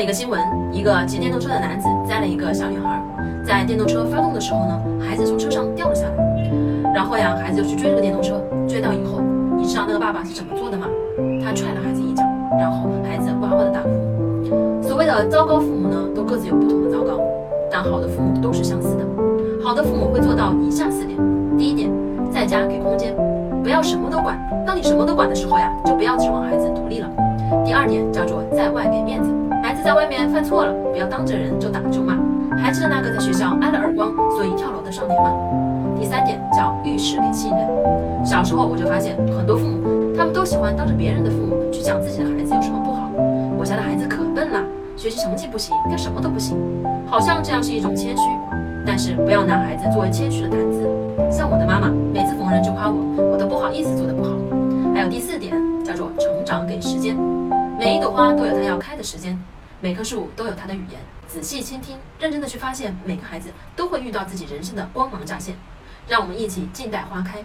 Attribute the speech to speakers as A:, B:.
A: 一个新闻，一个骑电动车的男子载了一个小女孩，在电动车发动的时候呢，孩子从车上掉了下来，然后呀，孩子就去追这个电动车，追到以后，你知道那个爸爸是怎么做的吗？他踹了孩子一脚，然后孩子哇哇的大哭。所谓的糟糕父母呢，都各自有不同的糟糕，但好的父母都是相似的。好的父母会做到以下四点：第一点，在家给空间，不要什么都管。当你什么都管的时候呀，就不要指望孩子独立了。第二点叫做在外给面子。在外面犯错了，不要当着人就打就骂，还记得那个在学校挨了耳光，所以跳楼的少年吗？第三点叫遇事给信任。小时候我就发现很多父母，他们都喜欢当着别人的父母去讲自己的孩子有什么不好。我家的孩子可笨了，学习成绩不行，干什么都不行，好像这样是一种谦虚。但是不要拿孩子作为谦虚的谈资。像我的妈妈，每次逢人就夸我，我都不好意思做的不好。还有第四点叫做成长给时间。每一朵花都有它要开的时间。每棵树都有它的语言，仔细倾听，认真的去发现，每个孩子都会遇到自己人生的光芒乍现。让我们一起静待花开。